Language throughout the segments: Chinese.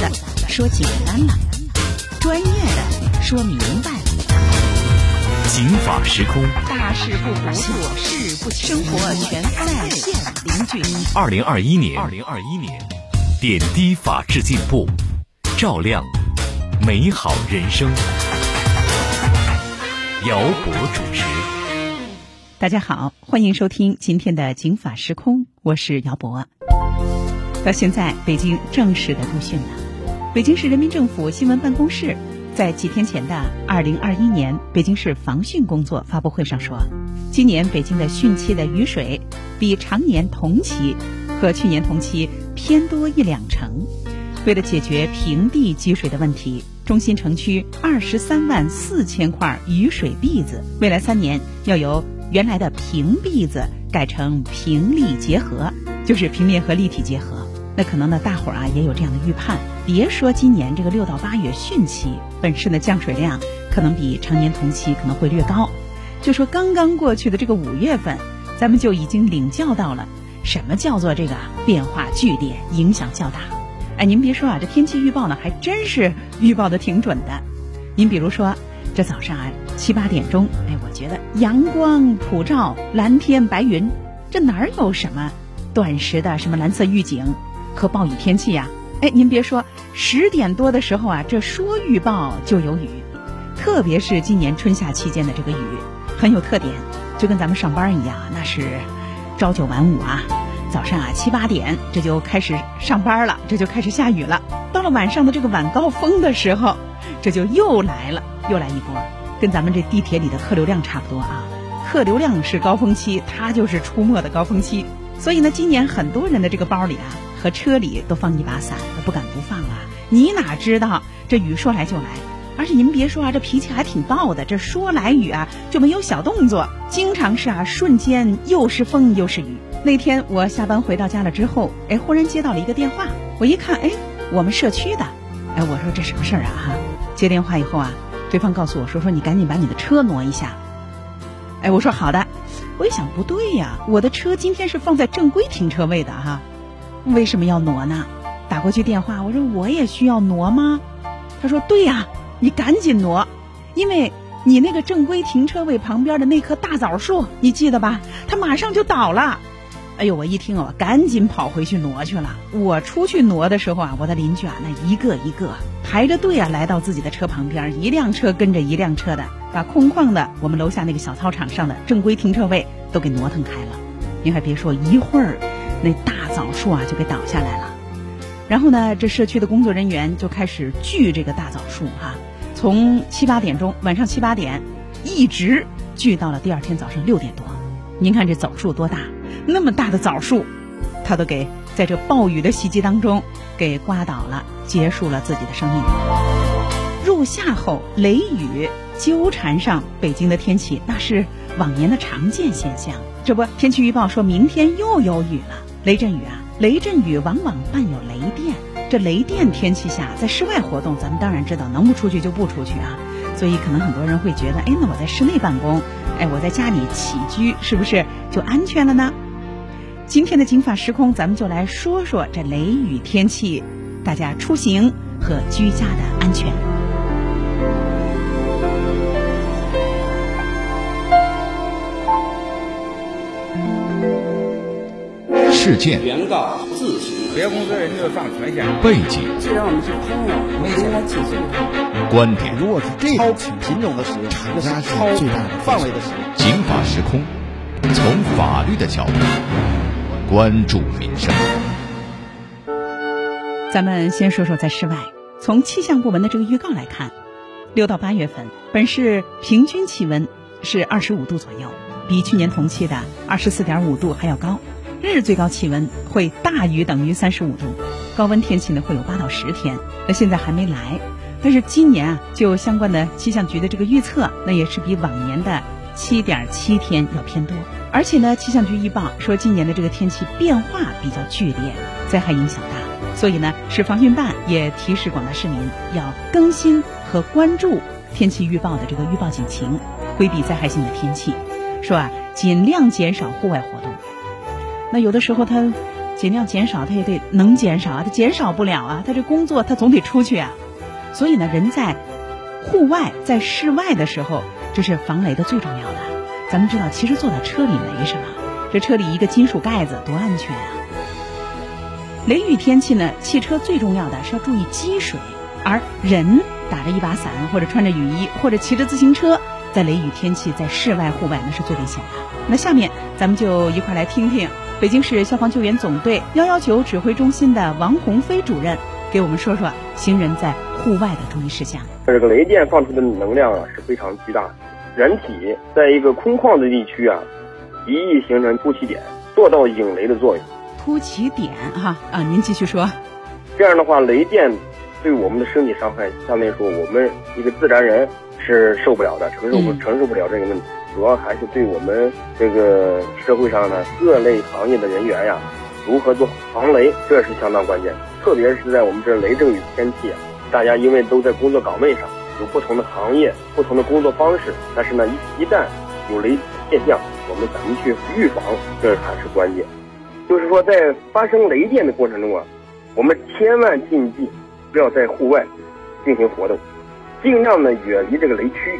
的说简单了，专业的说明白了。警法时空，大事不糊涂，小事不生活全在线邻居。二零二一年，二零二一年，点滴法治进步，照亮美好人生。姚博主持。大家好，欢迎收听今天的警法时空，我是姚博。到现在，北京正式的入汛了。北京市人民政府新闻办公室在几天前的二零二一年北京市防汛工作发布会上说，今年北京的汛期的雨水比常年同期和去年同期偏多一两成。为了解决平地积水的问题，中心城区二十三万四千块雨水篦子，未来三年要由原来的平篦子改成平立结合，就是平面和立体结合。那可能呢，大伙儿啊也有这样的预判。别说今年这个六到八月汛期本市的降水量可能比常年同期可能会略高，就说刚刚过去的这个五月份，咱们就已经领教到了什么叫做这个变化剧烈、影响较大。哎，您别说啊，这天气预报呢还真是预报的挺准的。您比如说，这早上啊七八点钟，哎，我觉得阳光普照，蓝天白云，这哪儿有什么短时的什么蓝色预警？和暴雨天气呀，哎，您别说，十点多的时候啊，这说预报就有雨，特别是今年春夏期间的这个雨很有特点，就跟咱们上班一样，那是朝九晚五啊，早上啊七八点这就开始上班了，这就开始下雨了，到了晚上的这个晚高峰的时候，这就又来了，又来一波，跟咱们这地铁里的客流量差不多啊，客流量是高峰期，它就是出没的高峰期，所以呢，今年很多人的这个包里啊。和车里都放一把伞，不敢不放啊！你哪知道这雨说来就来，而且您别说啊，这脾气还挺暴的。这说来雨啊，就没有小动作，经常是啊，瞬间又是风又是雨。那天我下班回到家了之后，哎，忽然接到了一个电话，我一看，哎，我们社区的，哎，我说这什么事儿啊？哈，接电话以后啊，对方告诉我说，说你赶紧把你的车挪一下。哎，我说好的。我一想不对呀，我的车今天是放在正规停车位的哈。为什么要挪呢？打过去电话，我说我也需要挪吗？他说对呀，你赶紧挪，因为你那个正规停车位旁边的那棵大枣树，你记得吧？它马上就倒了。哎呦，我一听哦，赶紧跑回去挪去了。我出去挪的时候啊，我的邻居啊，那一个一个排着队啊，来到自己的车旁边，一辆车跟着一辆车的，把空旷的我们楼下那个小操场上的正规停车位都给挪腾开了。您还别说，一会儿。那大枣树啊，就给倒下来了。然后呢，这社区的工作人员就开始锯这个大枣树哈，从七八点钟，晚上七八点，一直锯到了第二天早上六点多。您看这枣树多大？那么大的枣树，它都给在这暴雨的袭击当中给刮倒了，结束了自己的生命。入夏后雷雨纠缠上北京的天气，那是往年的常见现象。这不，天气预报说明天又有雨了。雷阵雨啊，雷阵雨往往伴有雷电。这雷电天气下，在室外活动，咱们当然知道能不出去就不出去啊。所以可能很多人会觉得，哎，那我在室内办公，哎，我在家里起居，是不是就安全了呢？今天的金法时空，咱们就来说说这雷雨天气，大家出行和居家的安全。事件、原告自行，别公司人就上全县。背景、既然我们是朋友，为什么起诉他？观点。如果是这种品种的使用，厂家是最大的范围的使用。警法时空，从法律的角度关注民生。咱们先说说在室外，从气象部门的这个预告来看，六到八月份本市平均气温是二十五度左右，比去年同期的二十四点五度还要高。日最高气温会大于等于三十五度，高温天气呢会有八到十天。那现在还没来，但是今年啊，就相关的气象局的这个预测，那也是比往年的七点七天要偏多。而且呢，气象局预报说今年的这个天气变化比较剧烈，灾害影响大，所以呢，市防汛办也提示广大市民要更新和关注天气预报的这个预报警情，规避灾害性的天气，说啊，尽量减少户外活动。那有的时候他尽量减少，他也得能减少啊，他减少不了啊，他这工作他总得出去啊。所以呢，人在户外、在室外的时候，这是防雷的最重要的。咱们知道，其实坐在车里没什么，这车里一个金属盖子多安全啊。雷雨天气呢，汽车最重要的是要注意积水，而人打着一把伞或者穿着雨衣或者骑着自行车，在雷雨天气在室外户外那是最危险的。那下面咱们就一块来听听北京市消防救援总队幺幺九指挥中心的王鸿飞主任给我们说说行人在户外的注意事项。这个雷电放出的能量啊是非常巨大的，人体在一个空旷的地区啊，极易形成突起点，做到引雷的作用。突起点哈啊，您继续说。这样的话，雷电对我们的身体伤害，相当于说，我们一个自然人是受不了的，承受不承受不了这个问题。主要还是对我们这个社会上呢各类行业的人员呀，如何做防雷，这是相当关键。特别是在我们这雷阵雨天气啊，大家因为都在工作岗位上，有不同的行业、不同的工作方式，但是呢，一一旦有雷现象，我们怎么去预防，这才是关键。就是说，在发生雷电的过程中啊，我们千万禁忌不要在户外进行活动，尽量呢远离这个雷区。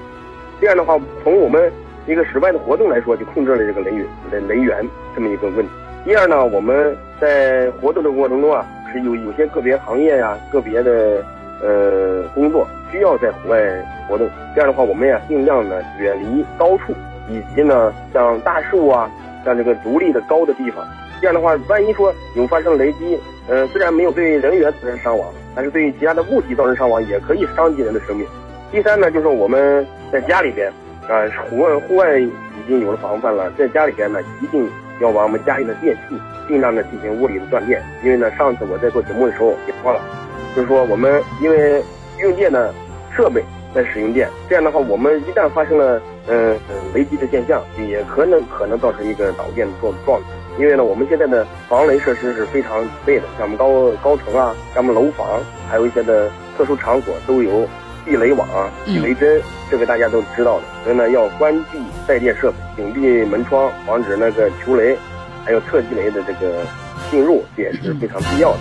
这样的话，从我们一个室外的活动来说，就控制了这个雷雨雷雷源这么一个问题。第二呢，我们在活动的过程中啊，是有有些个别行业呀、个别的呃工作需要在户外活动。这样的话，我们呀尽量呢远离高处，以及呢像大树啊、像这个独立的高的地方。这样的话，万一说有发生雷击，呃，虽然没有对人员造成伤亡，但是对于其他的物体造成伤亡，也可以伤及人的生命。第三呢，就是我们在家里边。啊，户外户外已经有了防范了，在家里边呢，一定要把我们家里的电器尽量的进行物理的断电。因为呢，上次我在做节目的时候也说了，就是说我们因为用电的设备在使用电，这样的话，我们一旦发生了嗯雷击的现象，也可能可能造成一个导电的状状态。因为呢，我们现在的防雷设施是非常备的，像我们高高层啊，像我们楼房，还有一些的特殊场所都有。避雷网啊，避雷针，这个大家都知道的。所以呢，要关闭带电设备，紧闭门窗，防止那个球雷，还有侧击雷的这个进入，这也是非常必要的。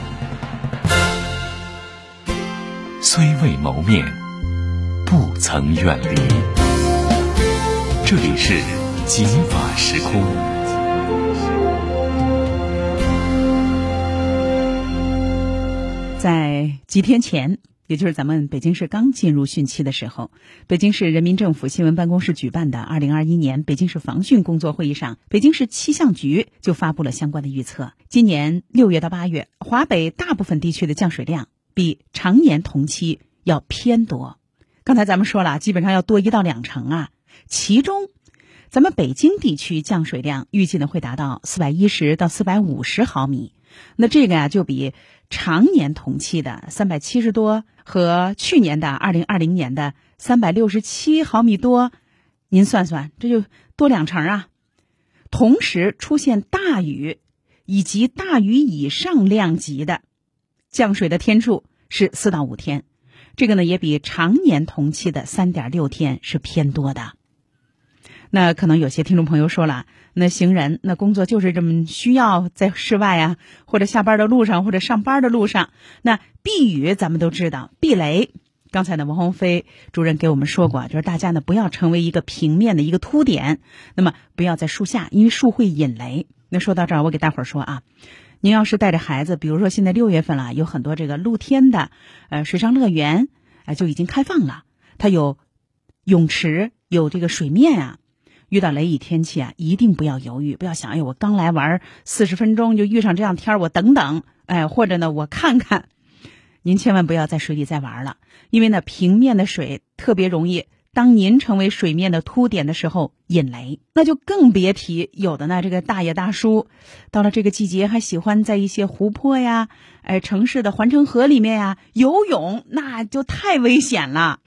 虽未谋面，不曾远离。这里是极法时空。在几天前。也就是咱们北京市刚进入汛期的时候，北京市人民政府新闻办公室举办的二零二一年北京市防汛工作会议上，北京市气象局就发布了相关的预测。今年六月到八月，华北大部分地区的降水量比常年同期要偏多。刚才咱们说了，基本上要多一到两成啊。其中，咱们北京地区降水量预计呢会达到四百一十到四百五十毫米。那这个呀，就比常年同期的三百七十多和去年的二零二零年的三百六十七毫米多，您算算，这就多两成啊。同时出现大雨以及大雨以上量级的降水的天数是四到五天，这个呢也比常年同期的三点六天是偏多的。那可能有些听众朋友说了，那行人那工作就是这么需要在室外啊，或者下班的路上，或者上班的路上，那避雨咱们都知道，避雷。刚才呢，王鸿飞主任给我们说过，就是大家呢不要成为一个平面的一个凸点，那么不要在树下，因为树会引雷。那说到这儿，我给大伙儿说啊，您要是带着孩子，比如说现在六月份了，有很多这个露天的呃水上乐园，哎就已经开放了，它有泳池，有这个水面啊。遇到雷雨天气啊，一定不要犹豫，不要想，哎，我刚来玩四十分钟就遇上这样天儿，我等等，哎，或者呢，我看看。您千万不要在水里再玩了，因为呢，平面的水特别容易，当您成为水面的凸点的时候引雷，那就更别提有的呢，这个大爷大叔，到了这个季节还喜欢在一些湖泊呀，哎，城市的环城河里面呀游泳，那就太危险了。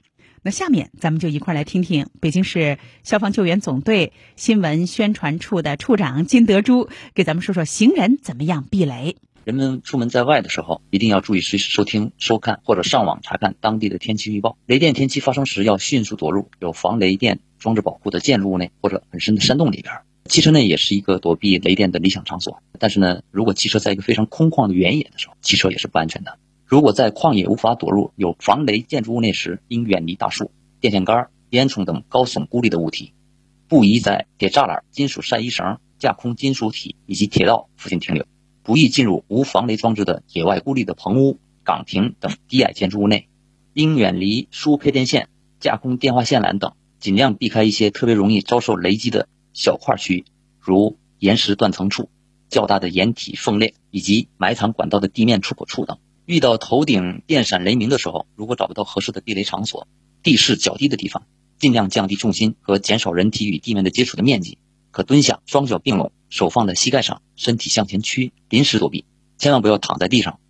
那下面咱们就一块来听听北京市消防救援总队新闻宣传处的处长金德珠给咱们说说行人怎么样避雷。人们出门在外的时候，一定要注意随时收听、收看或者上网查看当地的天气预报。雷电天气发生时，要迅速躲入有防雷电装置保护的建筑物内或者很深的山洞里边。汽车内也是一个躲避雷电的理想场所，但是呢，如果汽车在一个非常空旷的原野的时候，汽车也是不安全的。如果在旷野无法躲入有防雷建筑物内时，应远离大树、电线杆、烟囱等高耸孤立的物体，不宜在铁栅栏、金属晒衣绳、架空金属体以及铁道附近停留，不宜进入无防雷装置的野外孤立的棚屋、岗亭等低矮建筑物内，应远离输配电线、架空电话线缆等，尽量避开一些特别容易遭受雷击的小块区域，如岩石断层处、较大的岩体缝裂以及埋藏管道的地面出口处等。遇到头顶电闪雷鸣的时候，如果找不到合适的避雷场所，地势较低的地方，尽量降低重心和减少人体与地面的接触的面积，可蹲下，双脚并拢，手放在膝盖上，身体向前屈，临时躲避，千万不要躺在地上。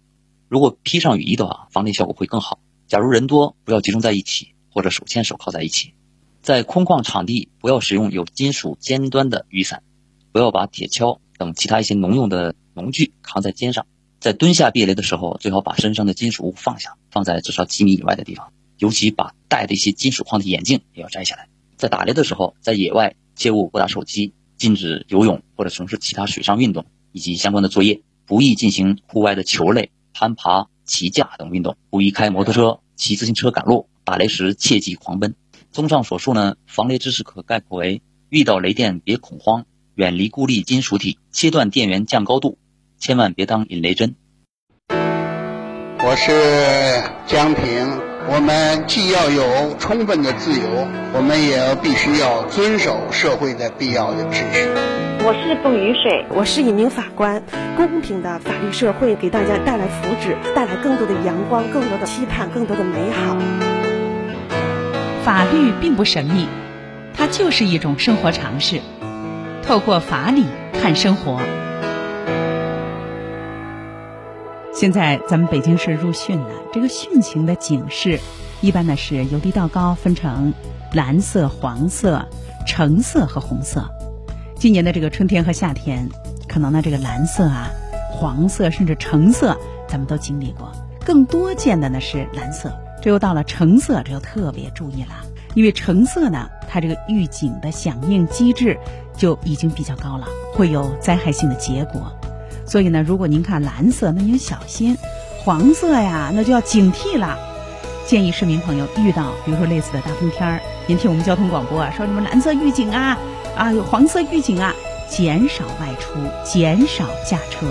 如果披上雨衣的话，防雷效果会更好。假如人多，不要集中在一起，或者手牵手靠在一起。在空旷场地，不要使用有金属尖端的雨伞，不要把铁锹等其他一些农用的农具扛在肩上。在蹲下避雷的时候，最好把身上的金属物放下，放在至少几米以外的地方。尤其把戴的一些金属框的眼镜也要摘下来。在打雷的时候，在野外切勿拨打手机，禁止游泳或者从事其他水上运动以及相关的作业，不宜进行户外的球类、攀爬、骑架等运动，不宜开摩托车、骑自行车赶路。打雷时切忌狂奔。综上所述呢，防雷知识可概括为：遇到雷电别恐慌，远离孤立金属体，切断电源降高度。千万别当引雷针。我是江平，我们既要有充分的自由，我们也要必须要遵守社会的必要的秩序。我是杜雨水，我是一名法官。公平的法律社会给大家带来福祉，带来更多的阳光，更多的期盼，更多的美好。法律并不神秘，它就是一种生活常识。透过法理看生活。现在咱们北京市入汛了，这个汛情的警示，一般呢是由低到高分成蓝色、黄色、橙色和红色。今年的这个春天和夏天，可能呢这个蓝色啊、黄色甚至橙色，咱们都经历过。更多见的呢是蓝色，这又到了橙色，这要特别注意了，因为橙色呢，它这个预警的响应机制就已经比较高了，会有灾害性的结果。所以呢，如果您看蓝色，那您小心；黄色呀，那就要警惕了。建议市民朋友遇到比如说类似的大风天儿，您听我们交通广播啊，说什么蓝色预警啊，啊有黄色预警啊，减少外出，减少驾车，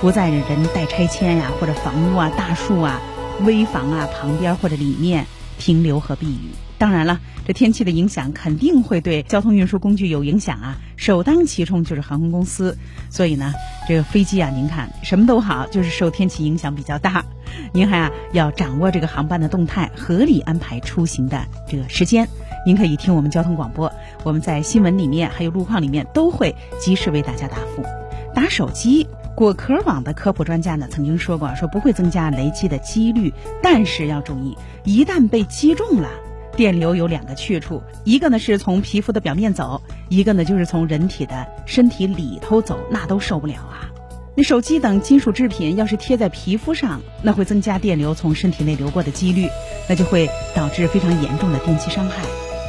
不在人待拆迁呀或者房屋啊、大树啊、危房啊旁边或者里面停留和避雨。当然了，这天气的影响肯定会对交通运输工具有影响啊，首当其冲就是航空公司。所以呢，这个飞机啊，您看什么都好，就是受天气影响比较大。您还啊要掌握这个航班的动态，合理安排出行的这个时间。您可以听我们交通广播，我们在新闻里面还有路况里面都会及时为大家答复。打手机，果壳网的科普专家呢曾经说过，说不会增加雷击的几率，但是要注意，一旦被击中了。电流有两个去处，一个呢是从皮肤的表面走，一个呢就是从人体的身体里头走，那都受不了啊。那手机等金属制品要是贴在皮肤上，那会增加电流从身体内流过的几率，那就会导致非常严重的电击伤害。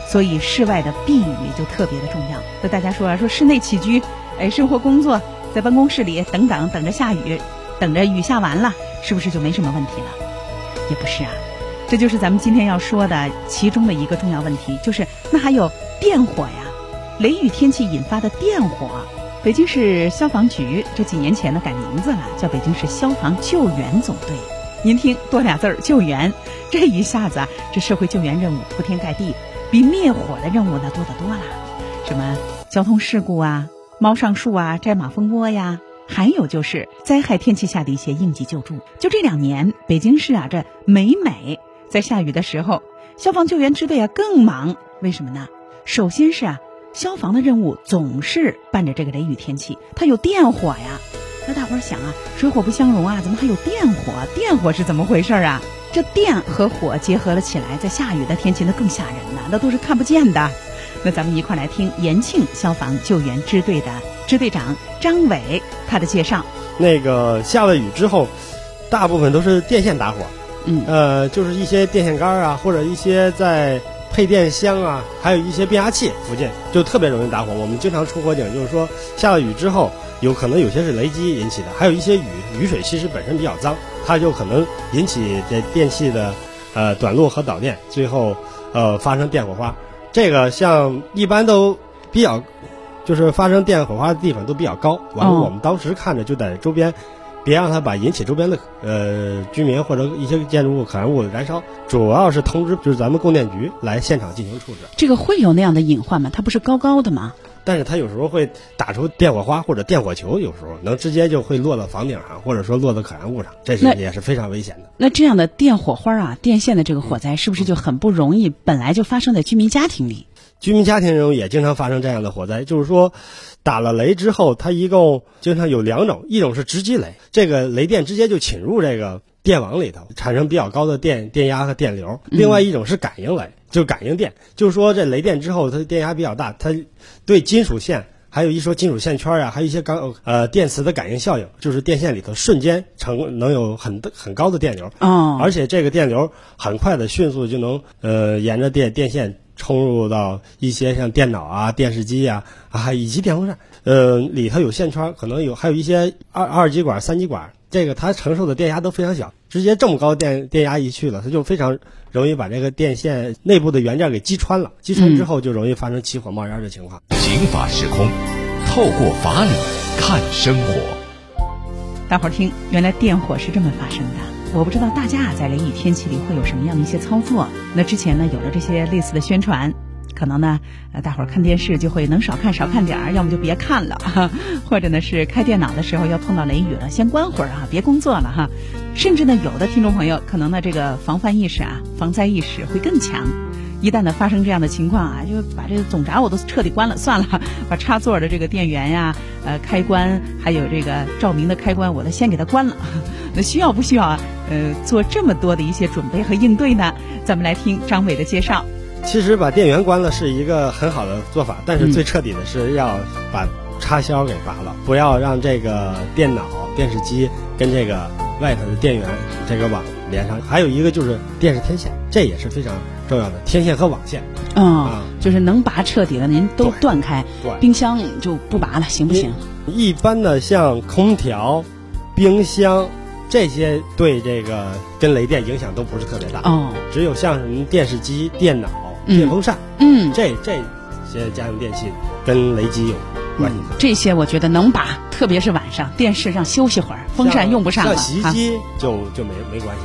所以室外的避雨就特别的重要。和大家说啊，说室内起居，哎，生活工作，在办公室里等等，等着下雨，等着雨下完了，是不是就没什么问题了？也不是啊。这就是咱们今天要说的其中的一个重要问题，就是那还有电火呀，雷雨天气引发的电火。北京市消防局这几年前呢改名字了，叫北京市消防救援总队。您听多俩字儿救援，这一下子啊，这社会救援任务铺天盖地，比灭火的任务呢多得多了。什么交通事故啊，猫上树啊，摘马蜂窝呀，还有就是灾害天气下的一些应急救助。就这两年，北京市啊，这每每。在下雨的时候，消防救援支队啊更忙。为什么呢？首先是啊，消防的任务总是伴着这个雷雨天气，它有电火呀。那大伙儿想啊，水火不相容啊，怎么还有电火？电火是怎么回事啊？这电和火结合了起来，在下雨的天气那更吓人呢，那都是看不见的。那咱们一块来听延庆消防救援支队的支队长张伟他的介绍。那个下了雨之后，大部分都是电线打火。呃，就是一些电线杆啊，或者一些在配电箱啊，还有一些变压器附近就特别容易打火。我们经常出火警，就是说下了雨之后，有可能有些是雷击引起的，还有一些雨雨水其实本身比较脏，它就可能引起这电器的呃短路和导电，最后呃发生电火花。这个像一般都比较，就是发生电火花的地方都比较高。完了，我们当时看着就在周边。别让它把引起周边的呃居民或者一些建筑物可燃物燃烧，主要是通知就是咱们供电局来现场进行处置。这个会有那样的隐患吗？它不是高高的吗？但是它有时候会打出电火花或者电火球，有时候能直接就会落到房顶上，或者说落到可燃物上，这是也是非常危险的。那这样的电火花啊，电线的这个火灾是不是就很不容易？本来就发生在居民家庭里。居民家庭中也经常发生这样的火灾，就是说，打了雷之后，它一共经常有两种，一种是直击雷，这个雷电直接就侵入这个电网里头，产生比较高的电电压和电流；另外一种是感应雷，就是感应电，就是说这雷电之后，它的电压比较大，它对金属线，还有一说金属线圈啊，还有一些钢呃电磁的感应效应，就是电线里头瞬间成能有很很高的电流，哦，而且这个电流很快的、迅速就能呃沿着电电线。冲入到一些像电脑啊、电视机呀啊以及电风扇，呃里头有线圈，可能有还有一些二二极管、三极管，这个它承受的电压都非常小，直接这么高电电压一去了，它就非常容易把这个电线内部的元件给击穿了，击穿之后就容易发生起火冒烟的情况。刑法时空，透过法理看生活。大伙儿听，原来电火是这么发生的。我不知道大家啊，在雷雨天气里会有什么样的一些操作？那之前呢，有了这些类似的宣传，可能呢，呃，大伙儿看电视就会能少看少看点儿，要么就别看了，哈，或者呢是开电脑的时候要碰到雷雨了，先关会儿啊，别工作了哈。甚至呢，有的听众朋友可能呢，这个防范意识啊、防灾意识会更强。一旦呢发生这样的情况啊，就把这个总闸我都彻底关了，算了，把插座的这个电源呀、呃开关，还有这个照明的开关，我都先给它关了。那需要不需要？呃，做这么多的一些准备和应对呢？咱们来听张伟的介绍。其实把电源关了是一个很好的做法，但是最彻底的是要把插销给拔了，不要让这个电脑、电视机跟这个外头的电源这个网连上。还有一个就是电视天线，这也是非常。重要的天线和网线，嗯，就是能拔彻底的，您都断开。对，冰箱就不拔了，行不行？一般的像空调、冰箱这些，对这个跟雷电影响都不是特别大。哦，只有像什么电视机、电脑、电风扇，嗯，这这些家用电器跟雷击有关系。这些我觉得能拔，特别是晚上，电视上休息会儿，风扇用不上了，像洗衣机就就没没关系。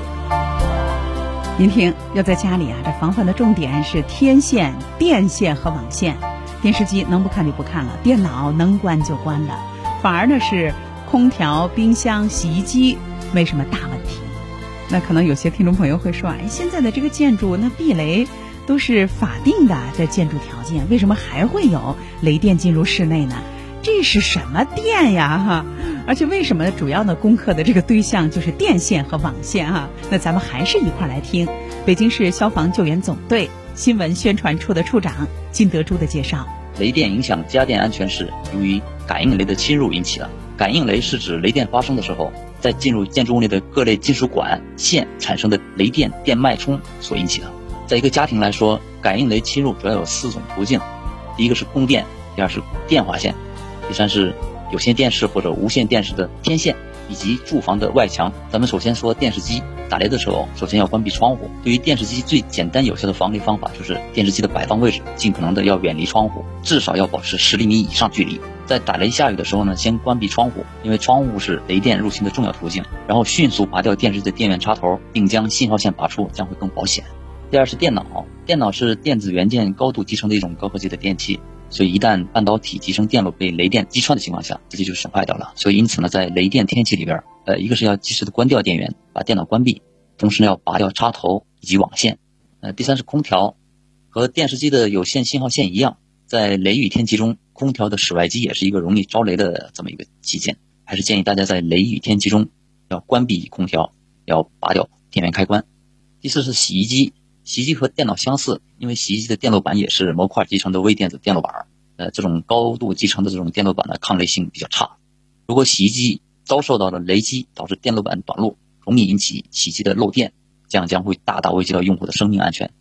您听，要在家里啊，这防范的重点是天线、电线和网线。电视机能不看就不看了，电脑能关就关了。反而呢是空调、冰箱、洗衣机没什么大问题。那可能有些听众朋友会说，哎，现在的这个建筑那避雷都是法定的这建筑条件，为什么还会有雷电进入室内呢？这是什么电呀？哈！而且为什么主要呢攻克的这个对象就是电线和网线啊？那咱们还是一块来听北京市消防救援总队新闻宣传处的处长金德珠的介绍。雷电影响家电安全是由于感应雷的侵入引起的。感应雷是指雷电发生的时候，在进入建筑物内的各类金属管线产生的雷电电脉冲所引起的。在一个家庭来说，感应雷侵入主要有四种途径：第一个是供电，第二是电话线，第三是。有线电视或者无线电视的天线，以及住房的外墙。咱们首先说电视机打雷的时候，首先要关闭窗户。对于电视机最简单有效的防雷方法，就是电视机的摆放位置尽可能的要远离窗户，至少要保持十厘米以上距离。在打雷下雨的时候呢，先关闭窗户，因为窗户是雷电入侵的重要途径。然后迅速拔掉电视机的电源插头，并将信号线拔出，将会更保险。第二是电脑，电脑是电子元件高度集成的一种高科技的电器。所以，一旦半导体集成电路被雷电击穿的情况下，自己就损坏掉了。所以，因此呢，在雷电天气里边，呃，一个是要及时的关掉电源，把电脑关闭，同时呢，要拔掉插头以及网线。呃，第三是空调，和电视机的有线信号线一样，在雷雨天气中，空调的室外机也是一个容易招雷的这么一个器件，还是建议大家在雷雨天气中要关闭空调，要拔掉电源开关。第四是洗衣机。洗衣机和电脑相似，因为洗衣机的电路板也是模块集成的微电子电路板，呃，这种高度集成的这种电路板的抗雷性比较差。如果洗衣机遭受到了雷击，导致电路板短路，容易引起洗衣机的漏电，这样将会大大危及到用户的生命安全。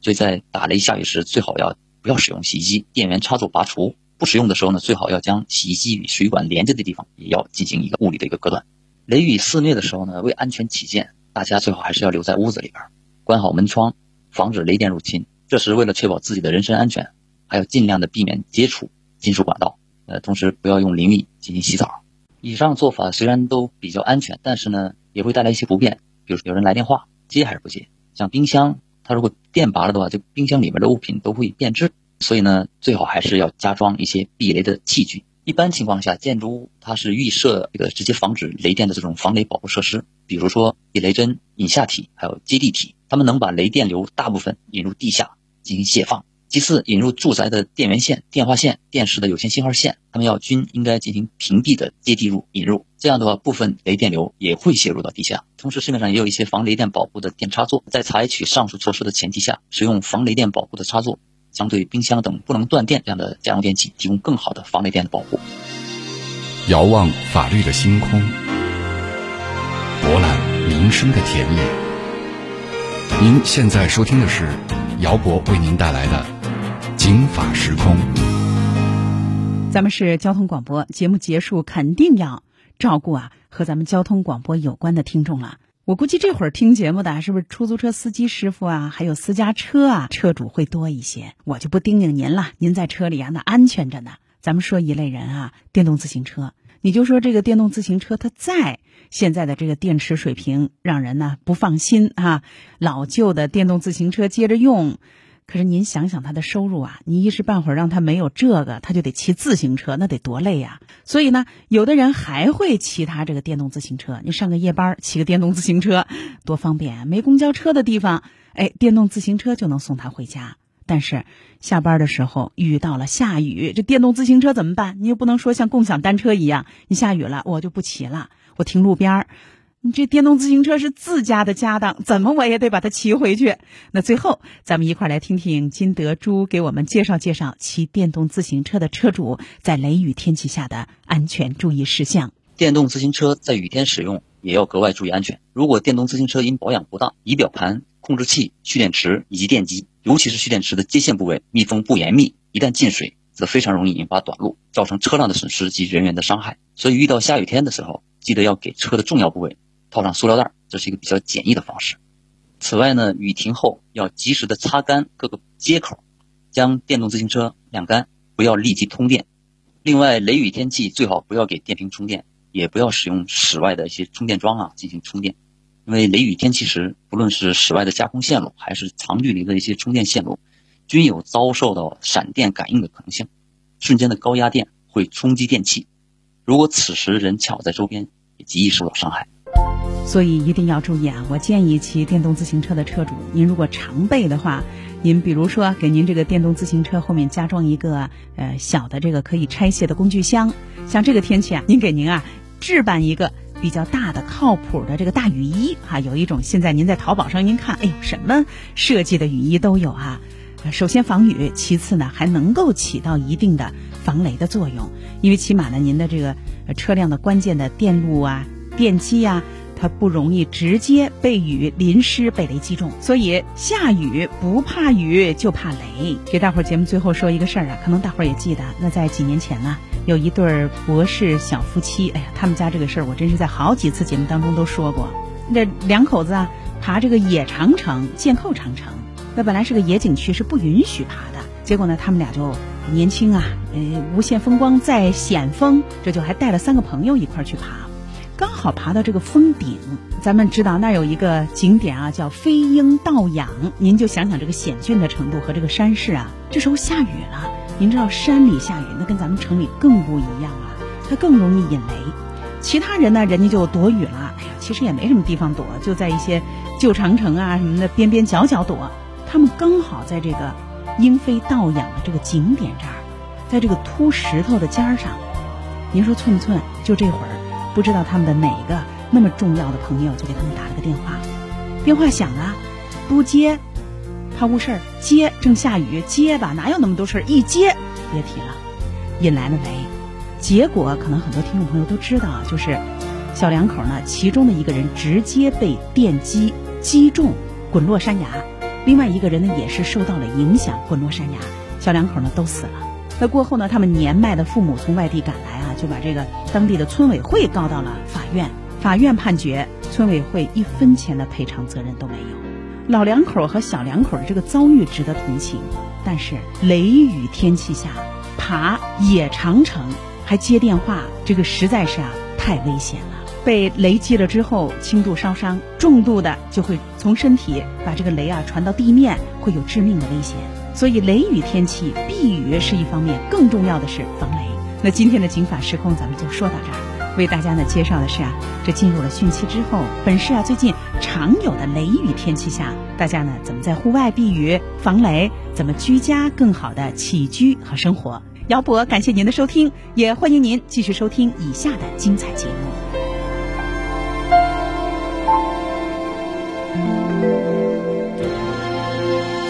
所以在打雷下雨时，最好要不要使用洗衣机，电源插座拔除。不使用的时候呢，最好要将洗衣机与水管连接的地方也要进行一个物理的一个隔断。雷雨肆虐的时候呢，为安全起见，大家最好还是要留在屋子里边，关好门窗，防止雷电入侵。这是为了确保自己的人身安全，还要尽量的避免接触金属管道。呃，同时不要用淋浴进行洗澡。以上做法虽然都比较安全，但是呢，也会带来一些不便。比如说有人来电话，接还是不接？像冰箱，它如果电拔了的话，就冰箱里面的物品都会变质。所以呢，最好还是要加装一些避雷的器具。一般情况下，建筑物它是预设一个直接防止雷电的这种防雷保护设施，比如说避雷针、引下体，还有接地体，它们能把雷电流大部分引入地下进行泄放。其次，引入住宅的电源线、电话线、电视的有线信号线，它们要均应该进行屏蔽的接地入引入。这样的话，部分雷电流也会泄入到地下。同时，市面上也有一些防雷电保护的电插座，在采取上述措施的前提下，使用防雷电保护的插座。将对冰箱等不能断电这样的家用电器提供更好的防雷电的保护。遥望法律的星空，博览民生的田野。您现在收听的是姚博为您带来的《警法时空》。咱们是交通广播，节目结束肯定要照顾啊和咱们交通广播有关的听众了。我估计这会儿听节目的是不是出租车司机师傅啊，还有私家车啊，车主会多一些。我就不叮咛您了，您在车里啊，那安全着呢。咱们说一类人啊，电动自行车。你就说这个电动自行车，它在现在的这个电池水平让人呢不放心啊。老旧的电动自行车接着用。可是您想想他的收入啊，你一时半会儿让他没有这个，他就得骑自行车，那得多累呀！所以呢，有的人还会骑他这个电动自行车。你上个夜班骑个电动自行车多方便，没公交车的地方，哎，电动自行车就能送他回家。但是下班的时候遇到了下雨，这电动自行车怎么办？你又不能说像共享单车一样，你下雨了我就不骑了，我停路边儿。你这电动自行车是自家的家当，怎么我也得把它骑回去。那最后，咱们一块来听听金德珠给我们介绍介绍骑电动自行车的车主在雷雨天气下的安全注意事项。电动自行车在雨天使用也要格外注意安全。如果电动自行车因保养不当，仪表盘、控制器、蓄电池以及电机，尤其是蓄电池的接线部位密封不严密，一旦进水，则非常容易引发短路，造成车辆的损失及人员的伤害。所以遇到下雨天的时候，记得要给车的重要部位。套上塑料袋，这是一个比较简易的方式。此外呢，雨停后要及时的擦干各个接口，将电动自行车晾干，不要立即通电。另外，雷雨天气最好不要给电瓶充电，也不要使用室外的一些充电桩啊进行充电，因为雷雨天气时，不论是室外的架空线路，还是长距离的一些充电线路，均有遭受到闪电感应的可能性，瞬间的高压电会冲击电器，如果此时人巧在周边，也极易受到伤害。所以一定要注意啊！我建议骑电动自行车的车主，您如果常备的话，您比如说给您这个电动自行车后面加装一个呃小的这个可以拆卸的工具箱。像这个天气啊，您给您啊置办一个比较大的、靠谱的这个大雨衣啊。有一种现在您在淘宝上您看，哎呦，什么设计的雨衣都有啊。首先防雨，其次呢还能够起到一定的防雷的作用，因为起码呢您的这个车辆的关键的电路啊、电机呀。它不容易直接被雨淋湿、被雷击中，所以下雨不怕雨就怕雷。给大伙儿节目最后说一个事儿啊，可能大伙儿也记得，那在几年前呢，有一对博士小夫妻，哎呀，他们家这个事儿我真是在好几次节目当中都说过。那两口子啊，爬这个野长城、剑扣长城，那本来是个野景区，是不允许爬的。结果呢，他们俩就年轻啊，呃，无限风光在险峰，这就还带了三个朋友一块儿去爬。刚好爬到这个峰顶，咱们知道那儿有一个景点啊，叫飞鹰倒仰。您就想想这个险峻的程度和这个山势啊。这时候下雨了，您知道山里下雨那跟咱们城里更不一样啊，它更容易引雷。其他人呢，人家就躲雨了。哎呀，其实也没什么地方躲，就在一些旧长城啊什么的边边角角躲。他们刚好在这个鹰飞倒仰的这个景点这儿，在这个凸石头的尖儿上。您说寸不寸？就这会儿。不知道他们的哪个那么重要的朋友就给他们打了个电话，电话响了，不接，怕误事儿；接，正下雨，接吧，哪有那么多事儿？一接，别提了，引来了雷。结果可能很多听众朋友都知道，就是小两口呢，其中的一个人直接被电击击中，滚落山崖；另外一个人呢也是受到了影响，滚落山崖。小两口呢都死了。那过后呢，他们年迈的父母从外地赶来啊，就把这个当地的村委会告到了法院。法院判决村委会一分钱的赔偿责任都没有。老两口和小两口的这个遭遇值得同情，但是雷雨天气下爬野长城还接电话，这个实在是啊太危险了。被雷击了之后，轻度烧伤，重度的就会从身体把这个雷啊传到地面，会有致命的危险。所以雷雨天气避雨是一方面，更重要的是防雷。那今天的警法时空咱们就说到这儿，为大家呢介绍的是啊，这进入了汛期之后，本市啊最近常有的雷雨天气下，大家呢怎么在户外避雨防雷，怎么居家更好的起居和生活。姚博感谢您的收听，也欢迎您继续收听以下的精彩节目。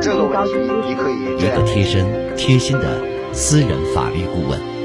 这个问题，你可以一个贴身、贴心的私人法律顾问。